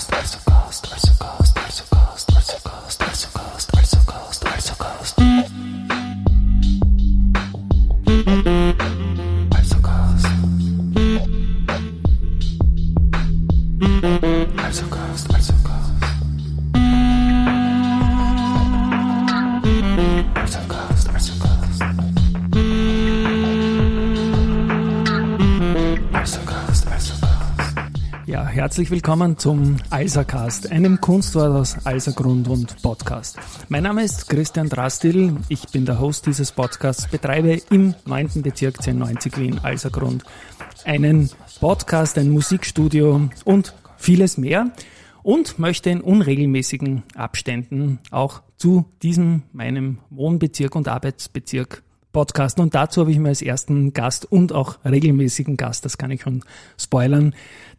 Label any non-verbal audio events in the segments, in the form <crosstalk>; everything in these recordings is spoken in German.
fast, faster, fast. Herzlich willkommen zum Alsercast, einem Kunstwort aus Alsergrund und Podcast. Mein Name ist Christian Drastil, ich bin der Host dieses Podcasts, betreibe im 9. Bezirk 1090 Wien Alsergrund einen Podcast, ein Musikstudio und vieles mehr und möchte in unregelmäßigen Abständen auch zu diesem meinem Wohnbezirk und Arbeitsbezirk Podcast. Und dazu habe ich mir als ersten Gast und auch regelmäßigen Gast, das kann ich schon spoilern,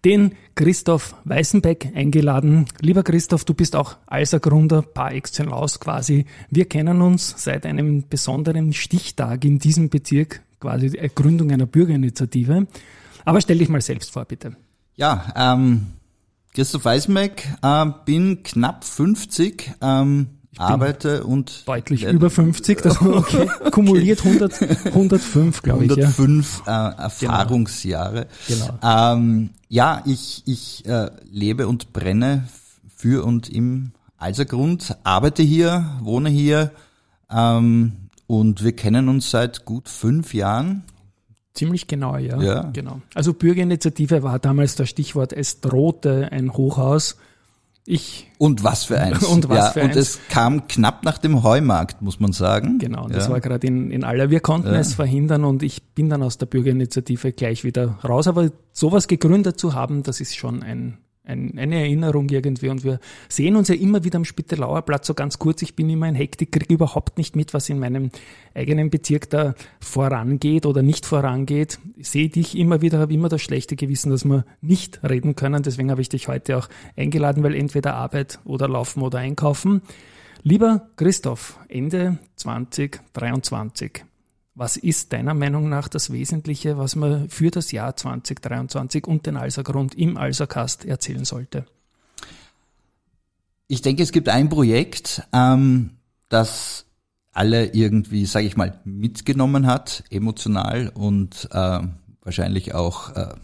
den Christoph Weißenbeck eingeladen. Lieber Christoph, du bist auch Alsergründer par excellence quasi. Wir kennen uns seit einem besonderen Stichtag in diesem Bezirk, quasi die Gründung einer Bürgerinitiative. Aber stell dich mal selbst vor, bitte. Ja, ähm, Christoph Weißenbeck, äh, bin knapp 50, ähm, arbeite und deutlich über 50, das <laughs> okay, kumuliert 100, 105, glaube ich. 105 ja. äh, Erfahrungsjahre. Genau. genau. Ähm, ja, ich, ich äh, lebe und brenne für und im Alsergrund, arbeite hier, wohne hier ähm, und wir kennen uns seit gut fünf Jahren. Ziemlich genau, ja. ja. Genau. Also Bürgerinitiative war damals das Stichwort. Es drohte ein Hochhaus ich. Und was für eins. <laughs> Und was ja, für eins. Und es kam knapp nach dem Heumarkt, muss man sagen. Genau, das ja. war gerade in, in aller. Wir konnten ja. es verhindern und ich bin dann aus der Bürgerinitiative gleich wieder raus. Aber sowas gegründet zu haben, das ist schon ein, ein, eine Erinnerung irgendwie und wir sehen uns ja immer wieder am Spittelauer Platz so ganz kurz. Ich bin immer ein Hektik, kriege überhaupt nicht mit, was in meinem eigenen Bezirk da vorangeht oder nicht vorangeht. Ich sehe dich immer wieder, habe immer das schlechte Gewissen, dass wir nicht reden können. Deswegen habe ich dich heute auch eingeladen, weil entweder Arbeit oder Laufen oder Einkaufen. Lieber Christoph, Ende 2023. Was ist deiner Meinung nach das Wesentliche, was man für das Jahr 2023 und den Alsergrund im Alsercast erzählen sollte? Ich denke, es gibt ein Projekt, ähm, das alle irgendwie, sage ich mal, mitgenommen hat, emotional und äh, wahrscheinlich auch äh,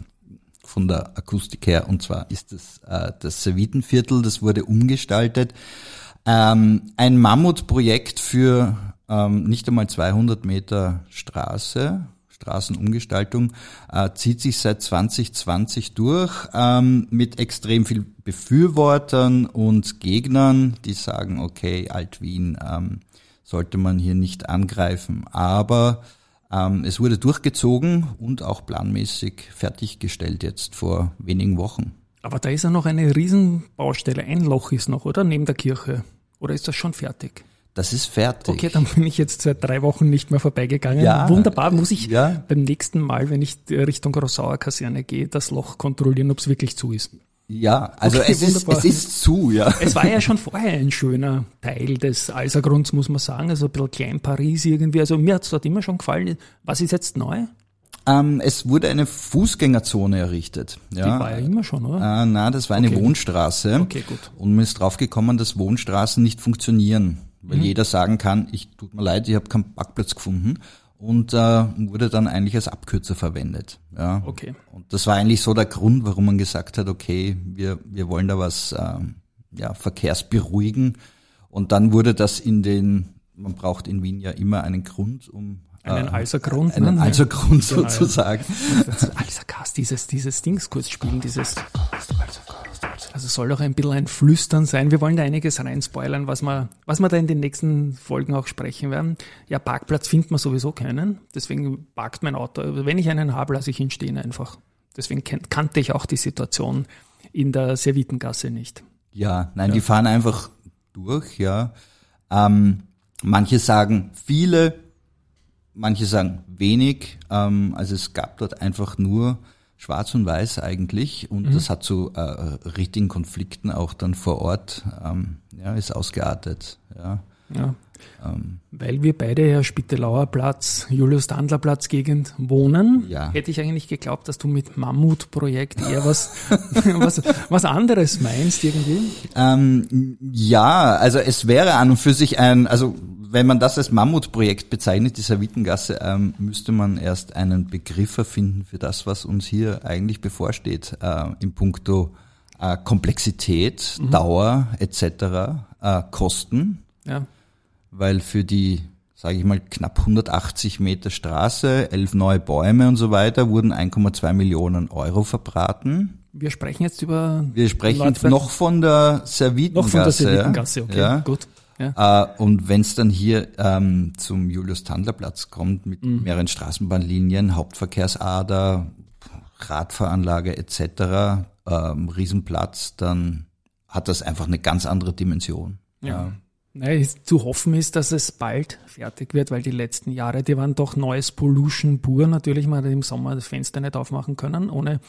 von der Akustik her. Und zwar ist es äh, das Servitenviertel, das wurde umgestaltet. Ähm, ein Mammutprojekt für ähm, nicht einmal 200 Meter Straße, Straßenumgestaltung, äh, zieht sich seit 2020 durch ähm, mit extrem viel Befürwortern und Gegnern, die sagen, okay, Alt-Wien ähm, sollte man hier nicht angreifen. Aber ähm, es wurde durchgezogen und auch planmäßig fertiggestellt jetzt vor wenigen Wochen. Aber da ist ja noch eine Riesenbaustelle. Ein Loch ist noch, oder? Neben der Kirche. Oder ist das schon fertig? Das ist fertig. Okay, dann bin ich jetzt seit drei Wochen nicht mehr vorbeigegangen. Ja, Wunderbar, muss ich ja. beim nächsten Mal, wenn ich Richtung Rossauer Kaserne gehe, das Loch kontrollieren, ob es wirklich zu ist. Ja, also okay, es, ist, es ist zu, ja. Es war ja schon vorher ein schöner Teil des Alsergrunds, muss man sagen. Also ein bisschen Klein Paris irgendwie. Also mir hat es dort immer schon gefallen. Was ist jetzt neu? Ähm, es wurde eine Fußgängerzone errichtet. Ja. Die war ja immer schon, oder? Äh, nein, das war eine okay. Wohnstraße. Okay, gut. Und man ist draufgekommen, dass Wohnstraßen nicht funktionieren weil mhm. jeder sagen kann, ich tut mir leid, ich habe keinen Parkplatz gefunden und äh, wurde dann eigentlich als Abkürzer verwendet. Ja. Okay. Und das war eigentlich so der Grund, warum man gesagt hat, okay, wir, wir wollen da was äh, ja, verkehrsberuhigen. Und dann wurde das in den, man braucht in Wien ja immer einen Grund, um einen äh, Alsergrund. Einen ne? Alsergrund genau, sozusagen. Alsercast, dieses, dieses Dings kurz spielen, dieses. Also soll doch ein bisschen ein Flüstern sein. Wir wollen da einiges reinspoilern, was wir, was wir da in den nächsten Folgen auch sprechen werden. Ja, Parkplatz findet man sowieso keinen. Deswegen parkt mein Auto. Also wenn ich einen habe, lasse ich ihn stehen einfach. Deswegen kannte ich auch die Situation in der Servitengasse nicht. Ja, nein, ja. die fahren einfach durch, ja. Ähm, manche sagen viele, manche sagen wenig. Ähm, also es gab dort einfach nur schwarz und weiß eigentlich und mhm. das hat zu äh, richtigen Konflikten auch dann vor Ort ähm, ja, ist ausgeartet. Ja. ja. Ähm, Weil wir beide ja Spittelauer Platz, Julius-Dandler-Platz Gegend wohnen, ja. hätte ich eigentlich geglaubt, dass du mit Mammut-Projekt eher was, <laughs> was, was anderes meinst irgendwie. Ähm, ja, also es wäre an und für sich ein, also wenn man das als Mammutprojekt bezeichnet, die Servitengasse, ähm, müsste man erst einen Begriff erfinden für das, was uns hier eigentlich bevorsteht, äh, in puncto äh, Komplexität, mhm. Dauer etc., äh, Kosten. Ja. Weil für die, sage ich mal, knapp 180 Meter Straße, elf neue Bäume und so weiter wurden 1,2 Millionen Euro verbraten. Wir sprechen jetzt über. Wir sprechen Nordwärts noch von der Servitengasse. Noch von der Servitengasse, okay, ja. gut. Ja. Äh, und wenn es dann hier ähm, zum Julius-Tandler-Platz kommt mit mhm. mehreren Straßenbahnlinien, Hauptverkehrsader, Radfahranlage etc., ähm, Riesenplatz, dann hat das einfach eine ganz andere Dimension. Ja. ja. Zu hoffen ist, dass es bald fertig wird, weil die letzten Jahre, die waren doch neues Pollution pur. Natürlich, man hat im Sommer das Fenster nicht aufmachen können, ohne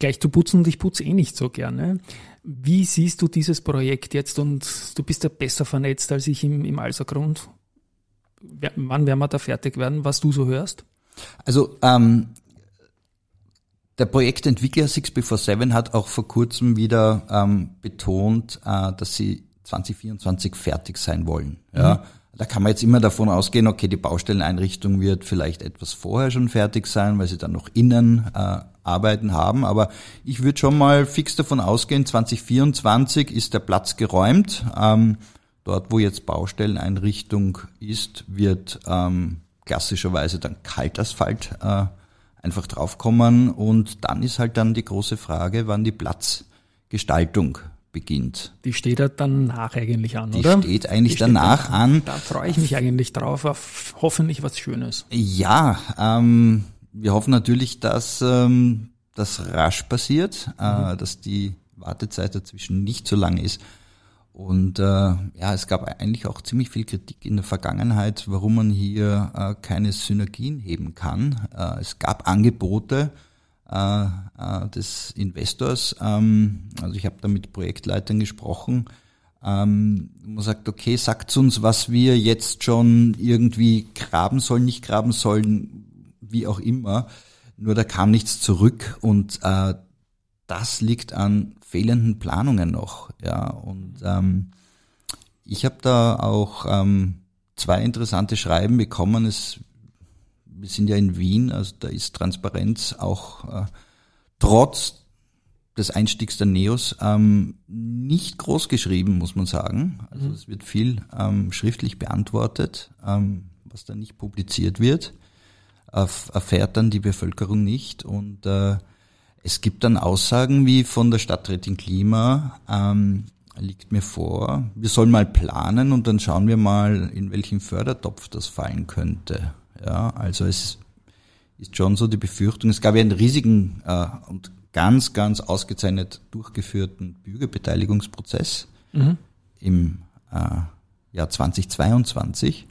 gleich zu putzen. Und ich putze eh nicht so gerne. Wie siehst du dieses Projekt jetzt? Und du bist ja besser vernetzt als ich im, im Alsergrund. Wann werden wir da fertig werden, was du so hörst? Also ähm, der Projektentwickler 6B47 hat auch vor kurzem wieder ähm, betont, äh, dass sie 2024 fertig sein wollen. Ja. Mhm. Da kann man jetzt immer davon ausgehen, okay, die Baustelleneinrichtung wird vielleicht etwas vorher schon fertig sein, weil sie dann noch innen äh, Arbeiten haben. Aber ich würde schon mal fix davon ausgehen, 2024 ist der Platz geräumt. Ähm, dort, wo jetzt Baustelleneinrichtung ist, wird ähm, klassischerweise dann Kaltasphalt äh, einfach draufkommen. Und dann ist halt dann die große Frage, wann die Platzgestaltung beginnt. Die steht ja danach eigentlich an, die oder? Die steht eigentlich die danach steht an. Da freue ich mich eigentlich drauf, auf hoffentlich was Schönes. Ja, ähm, wir hoffen natürlich, dass ähm, das rasch passiert, äh, mhm. dass die Wartezeit dazwischen nicht so lang ist. Und äh, ja, es gab eigentlich auch ziemlich viel Kritik in der Vergangenheit, warum man hier äh, keine Synergien heben kann. Äh, es gab Angebote äh, äh, des Investors, ähm, also ich habe da mit Projektleitern gesprochen, ähm, man sagt, okay, sagt uns, was wir jetzt schon irgendwie graben sollen, nicht graben sollen, wie auch immer. Nur da kam nichts zurück und äh, das liegt an fehlenden Planungen noch. Ja, und ähm, ich habe da auch ähm, zwei interessante Schreiben bekommen. Es, wir sind ja in Wien, also da ist Transparenz auch äh, trotz des Einstiegs der Neos ähm, nicht groß geschrieben, muss man sagen. Also mhm. es wird viel ähm, schriftlich beantwortet, ähm, was da nicht publiziert wird, erfährt dann die Bevölkerung nicht und äh, es gibt dann Aussagen wie von der Stadträtin Klima, ähm, liegt mir vor, wir sollen mal planen und dann schauen wir mal, in welchen Fördertopf das fallen könnte. Ja, also es ist schon so die Befürchtung, es gab ja einen riesigen äh, und ganz, ganz ausgezeichnet durchgeführten Bürgerbeteiligungsprozess mhm. im äh, Jahr 2022.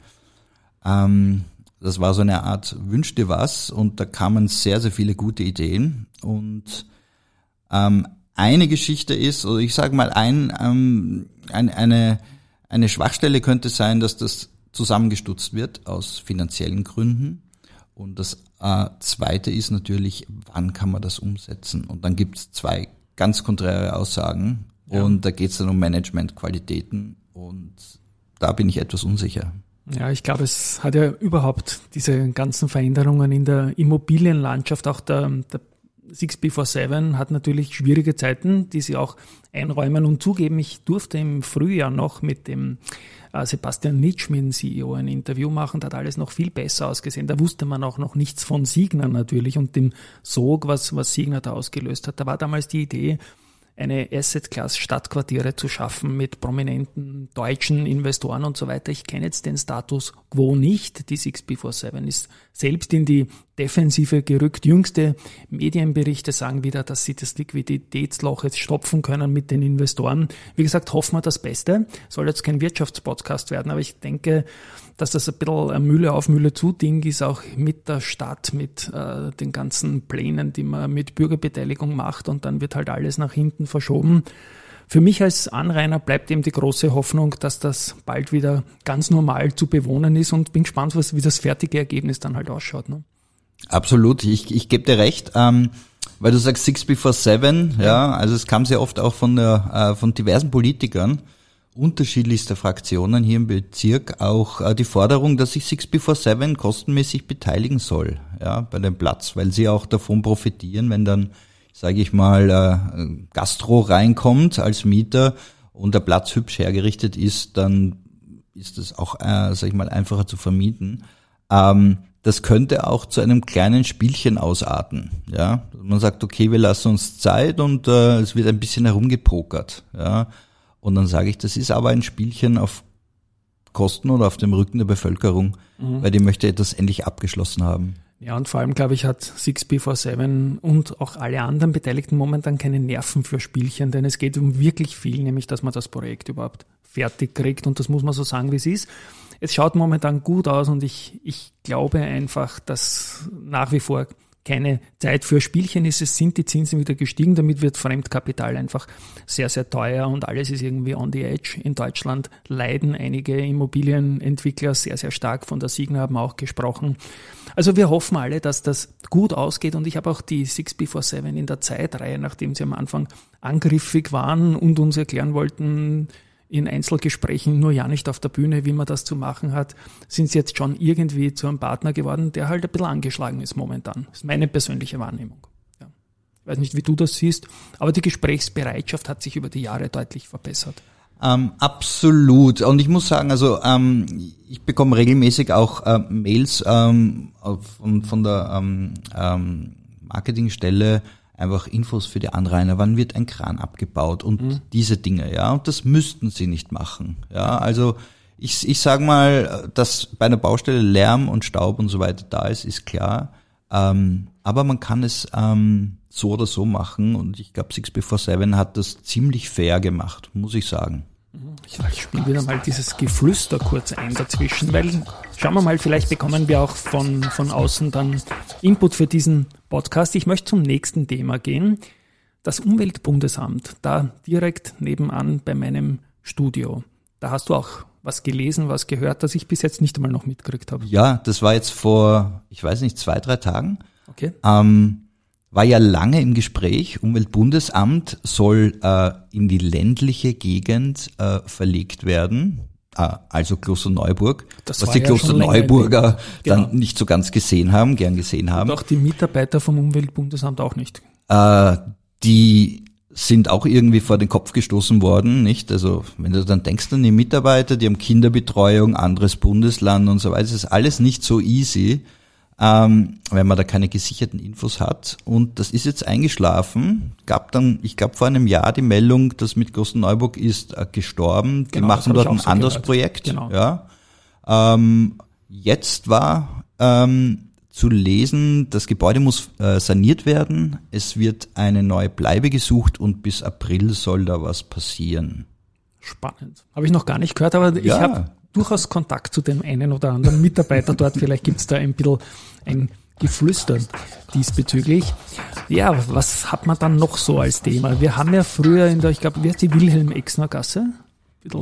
Ähm, das war so eine Art Wünsch dir was und da kamen sehr, sehr viele gute Ideen. Und ähm, eine Geschichte ist, oder ich sage mal, ein, ähm, ein, eine, eine Schwachstelle könnte sein, dass das zusammengestutzt wird aus finanziellen Gründen. Und das äh, Zweite ist natürlich, wann kann man das umsetzen? Und dann gibt es zwei ganz konträre Aussagen. Ja. Und da geht es dann um Managementqualitäten. Und da bin ich etwas unsicher. Ja, ich glaube, es hat ja überhaupt diese ganzen Veränderungen in der Immobilienlandschaft, auch der, der 6B47 hat natürlich schwierige Zeiten, die sie auch einräumen und zugeben. Ich durfte im Frühjahr noch mit dem äh, Sebastian Nitschmin, CEO, ein Interview machen. Da hat alles noch viel besser ausgesehen. Da wusste man auch noch nichts von Signer natürlich und dem Sog, was, was Signer da ausgelöst hat. Da war damals die Idee, eine Asset-Class-Stadtquartiere zu schaffen mit prominenten deutschen Investoren und so weiter. Ich kenne jetzt den Status quo nicht. Die 6B47 ist selbst in die Defensive gerückt. Jüngste Medienberichte sagen wieder, dass sie das Liquiditätsloch jetzt stopfen können mit den Investoren. Wie gesagt, hoffen wir das Beste. Soll jetzt kein Wirtschaftspodcast werden, aber ich denke, dass das ein bisschen ein Mühle auf Mühle zu Ding ist, auch mit der Stadt, mit äh, den ganzen Plänen, die man mit Bürgerbeteiligung macht und dann wird halt alles nach hinten verschoben. für mich als Anrainer bleibt eben die große Hoffnung, dass das bald wieder ganz normal zu bewohnen ist und bin gespannt, was, wie das fertige Ergebnis dann halt ausschaut. Ne? Absolut, ich, ich gebe dir recht. Ähm, weil du sagst Six Before Seven, ja, ja also es kam sehr oft auch von, der, äh, von diversen Politikern unterschiedlichster Fraktionen hier im Bezirk auch äh, die Forderung, dass sich Six Before Seven kostenmäßig beteiligen soll, ja, bei dem Platz, weil sie auch davon profitieren, wenn dann, sage ich mal, äh, Gastro reinkommt als Mieter und der Platz hübsch hergerichtet ist, dann ist es auch, äh, sage ich mal, einfacher zu vermieten. Ähm, das könnte auch zu einem kleinen Spielchen ausarten. Ja, man sagt, okay, wir lassen uns Zeit und äh, es wird ein bisschen herumgepokert. Ja, und dann sage ich, das ist aber ein Spielchen auf Kosten oder auf dem Rücken der Bevölkerung, mhm. weil die möchte etwas endlich abgeschlossen haben. Ja, und vor allem, glaube ich, hat 6B47 und auch alle anderen Beteiligten momentan keine Nerven für Spielchen, denn es geht um wirklich viel, nämlich, dass man das Projekt überhaupt fertig kriegt. Und das muss man so sagen, wie es ist. Es schaut momentan gut aus und ich, ich glaube einfach, dass nach wie vor keine Zeit für Spielchen ist. Es sind die Zinsen wieder gestiegen, damit wird Fremdkapital einfach sehr, sehr teuer und alles ist irgendwie on the edge. In Deutschland leiden einige Immobilienentwickler sehr, sehr stark. Von der Signa haben auch gesprochen. Also wir hoffen alle, dass das gut ausgeht und ich habe auch die 6B47 in der Zeitreihe, nachdem sie am Anfang angriffig waren und uns erklären wollten, in Einzelgesprächen, nur ja nicht auf der Bühne, wie man das zu machen hat, sind sie jetzt schon irgendwie zu einem Partner geworden, der halt ein bisschen angeschlagen ist momentan. Das ist meine persönliche Wahrnehmung. Ja. Ich weiß nicht, wie du das siehst, aber die Gesprächsbereitschaft hat sich über die Jahre deutlich verbessert. Ähm, absolut. Und ich muss sagen, also ähm, ich bekomme regelmäßig auch äh, Mails ähm, von, von der ähm, ähm, Marketingstelle, einfach Infos für die Anrainer, wann wird ein Kran abgebaut und mhm. diese Dinge, ja. Und das müssten sie nicht machen. Ja, also ich, ich sage mal, dass bei einer Baustelle Lärm und Staub und so weiter da ist, ist klar. Ähm, aber man kann es ähm, so oder so machen und ich glaube, Six Before Seven hat das ziemlich fair gemacht, muss ich sagen. Ich, ich spiele wieder mal dieses Geflüster kurz ein dazwischen, weil schauen wir mal, vielleicht bekommen wir auch von, von außen dann Input für diesen Podcast. Ich möchte zum nächsten Thema gehen. Das Umweltbundesamt, da direkt nebenan bei meinem Studio. Da hast du auch was gelesen, was gehört, das ich bis jetzt nicht einmal noch mitgekriegt habe. Ja, das war jetzt vor, ich weiß nicht, zwei, drei Tagen. Okay. Ähm, war ja lange im Gespräch. Umweltbundesamt soll äh, in die ländliche Gegend äh, verlegt werden, also Klosterneuburg, das was die ja Klosterneuburger genau. dann nicht so ganz gesehen haben, gern gesehen haben. Und auch die Mitarbeiter vom Umweltbundesamt auch nicht. Äh, die sind auch irgendwie vor den Kopf gestoßen worden, nicht? Also wenn du dann denkst an die Mitarbeiter, die haben Kinderbetreuung, anderes Bundesland und so weiter, ist alles nicht so easy ähm, weil man da keine gesicherten Infos hat. Und das ist jetzt eingeschlafen. Gab dann, ich glaube, vor einem Jahr die Meldung, dass mit Großen Neuburg ist äh, gestorben. Genau, die machen dort ein so anderes gehört. Projekt. Genau. Ja. Ähm, jetzt war ähm, zu lesen, das Gebäude muss äh, saniert werden. Es wird eine neue Bleibe gesucht und bis April soll da was passieren. Spannend. Habe ich noch gar nicht gehört, aber ich ja. habe durchaus Kontakt zu dem einen oder anderen Mitarbeiter <laughs> dort. Vielleicht gibt's da ein bisschen ein Geflüster diesbezüglich. Ja, was hat man dann noch so als Thema? Wir haben ja früher in der, ich glaube, wie heißt die Wilhelm-Exner-Gasse?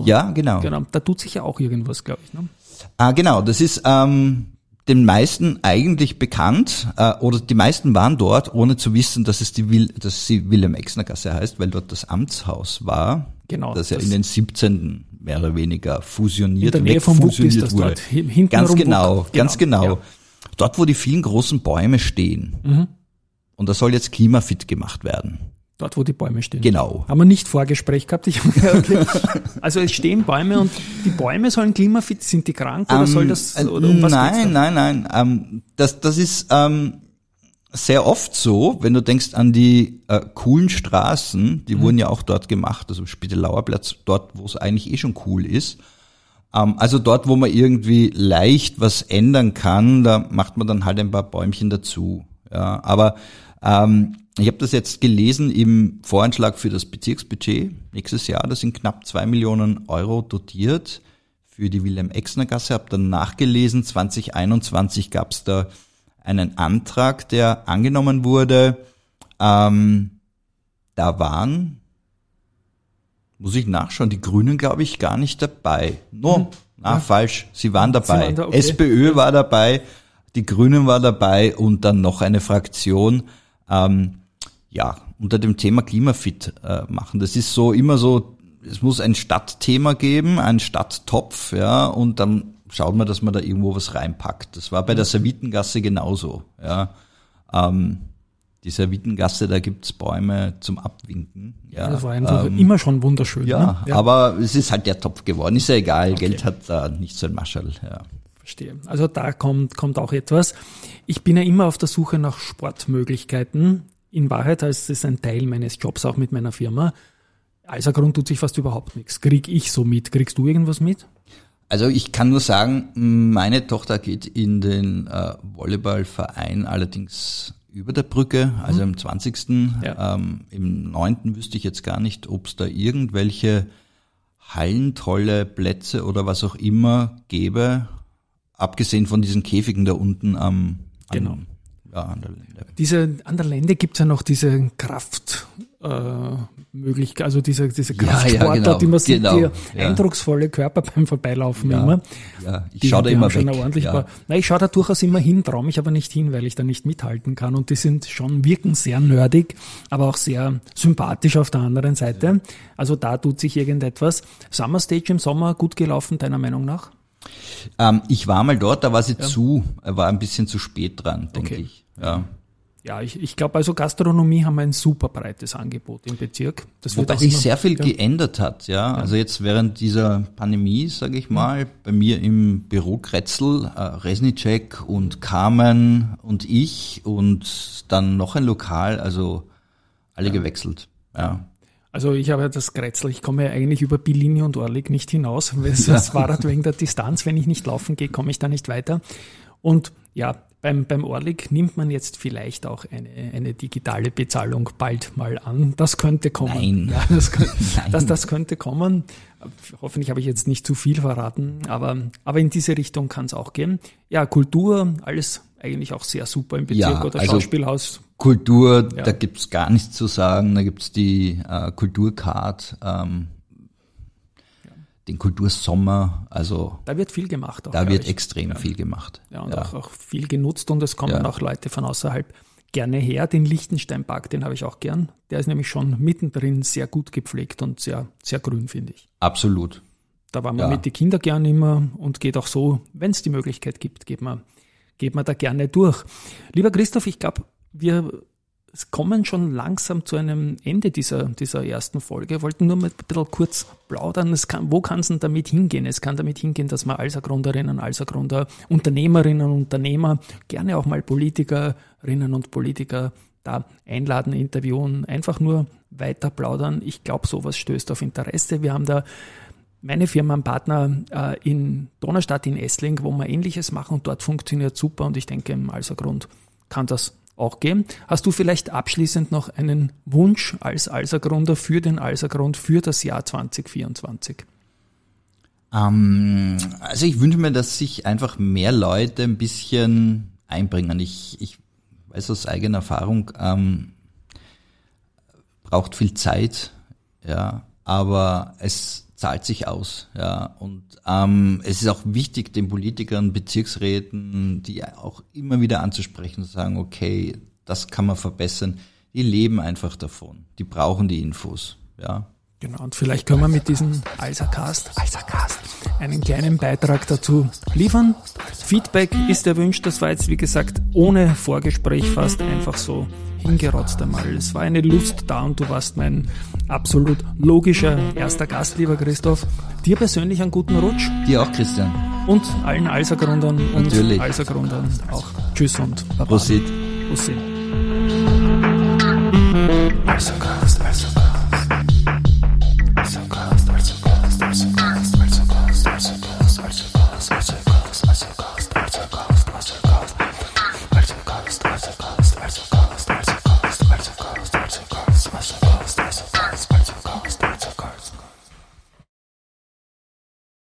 Ja, genau. Genau, da tut sich ja auch irgendwas, glaube ich. Ne? Ah, genau, das ist ähm, den meisten eigentlich bekannt, äh, oder die meisten waren dort, ohne zu wissen, dass es die Will, dass sie Wilhelm-Exner-Gasse heißt, weil dort das Amtshaus war. Genau. Das ja in den 17 mehr oder weniger fusioniert, in der Nähe vom fusioniert ist das wurde. Dort. Hinten ganz genau, Wuck. ganz genau. genau. Ja. Dort, wo die vielen großen Bäume stehen. Mhm. Und das soll jetzt klimafit gemacht werden. Dort, wo die Bäume stehen. Genau. Haben wir nicht Vorgespräch gehabt. Ich, okay. <laughs> Also es stehen Bäume und die Bäume sollen klimafit, sind die krank oder um, soll das? Oder um nein, nein, nein, nein. Um, das, das ist ähm, sehr oft so, wenn du denkst an die äh, coolen Straßen, die mhm. wurden ja auch dort gemacht, also Spittelauer Platz, dort, wo es eigentlich eh schon cool ist. Ähm, also dort, wo man irgendwie leicht was ändern kann, da macht man dann halt ein paar Bäumchen dazu. Ja, aber ähm, ich habe das jetzt gelesen im Voranschlag für das Bezirksbudget nächstes Jahr. Da sind knapp zwei Millionen Euro dotiert für die Wilhelm-Exner-Gasse. Habe dann nachgelesen, 2021 gab es da einen Antrag, der angenommen wurde. Ähm, da waren muss ich nachschauen, die Grünen glaube ich gar nicht dabei. No, hm. na, ja. falsch, sie waren dabei. Sie waren da, okay. SPÖ war dabei, die Grünen war dabei und dann noch eine Fraktion. Ähm, ja, unter dem Thema Klimafit äh, machen. Das ist so immer so, es muss ein Stadtthema geben, ein Stadttopf, ja, und dann schaut man, dass man da irgendwo was reinpackt. Das war bei der Servitengasse genauso, ja. Ähm, die Servitengasse, da gibt's Bäume zum Abwinken. Ja, das war einfach ähm, immer schon wunderschön. Ja, ne? ja, aber es ist halt der Topf geworden. Ist ja egal, okay. Geld hat da nicht so ein Maschall. Ja. Verstehe. Also da kommt, kommt auch etwas. Ich bin ja immer auf der Suche nach Sportmöglichkeiten. In Wahrheit ist es ein Teil meines Jobs auch mit meiner Firma. Als Grund tut sich fast überhaupt nichts. Krieg ich so mit? Kriegst du irgendwas mit? Also ich kann nur sagen, meine Tochter geht in den äh, Volleyballverein allerdings über der Brücke, also mhm. im 20. Ja. Ähm, Im 9. wüsste ich jetzt gar nicht, ob es da irgendwelche hallentolle Plätze oder was auch immer gäbe, abgesehen von diesen Käfigen da unten am, genau. Ja, an der Lände. Diese, an der Lände gibt's ja noch diese Kraft, äh, Möglichkeit, also diese, diese Kraftsportler, ja, ja, genau, die man sieht, genau, die ja. eindrucksvolle Körper beim Vorbeilaufen ja, immer. Ja, ich schaue da immer schon weg. Ordentlich ja. Na, ich schaue da durchaus immer hin, traue mich aber nicht hin, weil ich da nicht mithalten kann. Und die sind schon, wirken sehr nerdig, aber auch sehr sympathisch auf der anderen Seite. Also da tut sich irgendetwas. Summer Stage im Sommer gut gelaufen, deiner Meinung nach? Ähm, ich war mal dort, da war sie zu, war ein bisschen zu spät dran, denke okay. ich. Ja. Ja, ich, ich glaube also Gastronomie haben ein super breites Angebot im Bezirk. Das Wobei sich sehr viel ja. geändert hat, ja? ja. Also jetzt während dieser Pandemie, sage ich mal, ja. bei mir im Büro Kretzel, äh, Resnicek und Carmen und ich und dann noch ein Lokal, also alle gewechselt. Ja. Also ich habe ja das Kretzel, ich komme ja eigentlich über Billini und Orlik nicht hinaus. <laughs> Das Fahrrad wegen der Distanz, wenn ich nicht laufen gehe, komme ich da nicht weiter. Und ja, beim, beim Orlik nimmt man jetzt vielleicht auch eine, eine digitale Bezahlung bald mal an. Das könnte kommen. Nein. Ja, das, könnte, <laughs> Nein. Das, das könnte kommen. Hoffentlich habe ich jetzt nicht zu viel verraten, aber, aber in diese Richtung kann es auch gehen. Ja, Kultur, alles eigentlich auch sehr super im Bezirk ja, oder also Schauspielhaus. Kultur, ja. da gibt's gar nichts zu sagen. Da gibt's die äh, Kulturcard. Ähm, den Kultursommer. Also da wird viel gemacht. Auch, da wird ich. extrem ja. viel gemacht. Ja, und ja. Auch, auch, viel genutzt und es kommen ja. auch Leute von außerhalb gerne her. Den Lichtensteinpark, den habe ich auch gern. Der ist nämlich schon mittendrin sehr gut gepflegt und sehr, sehr grün, finde ich. Absolut. Da war man mit den Kindern gern immer und geht auch so, wenn es die Möglichkeit gibt, geht man, geht man da gerne durch. Lieber Christoph, ich glaube, wir kommen schon langsam zu einem Ende dieser, dieser ersten Folge. Wir wollten nur mal ein bisschen kurz plaudern. Kann, wo kann es denn damit hingehen? Es kann damit hingehen, dass man Alsergrunderinnen, Alsergrunder, Unternehmerinnen und Unternehmer, gerne auch mal Politikerinnen und Politiker da einladen, interviewen, einfach nur weiter plaudern. Ich glaube, sowas stößt auf Interesse. Wir haben da meine Firma einen Partner äh, in Donaustadt in Essling, wo wir ähnliches machen und dort funktioniert super und ich denke, im Alsergrund kann das auch geben. Hast du vielleicht abschließend noch einen Wunsch als Alsergründer für den Alsergrund für das Jahr 2024? Ähm, also ich wünsche mir, dass sich einfach mehr Leute ein bisschen einbringen. Ich, ich weiß aus eigener Erfahrung, ähm, braucht viel Zeit, ja, aber es zahlt sich aus. Ja. Und ähm, es ist auch wichtig, den Politikern, Bezirksräten, die auch immer wieder anzusprechen, zu sagen, okay, das kann man verbessern. Die leben einfach davon. Die brauchen die Infos. Ja. Genau, und vielleicht können wir mit diesem Alsercast einen kleinen Beitrag dazu liefern. Feedback ist erwünscht, das war jetzt wie gesagt ohne Vorgespräch fast einfach so hingerotzt einmal. Es war eine Lust da und du warst mein absolut logischer erster Gast, lieber Christoph. Dir persönlich einen guten Rutsch. Dir auch, Christian. Und allen Alsergrundern und Natürlich. Alsergrundern auch. Tschüss und Baba. Prosit. Prosit. Alsercast,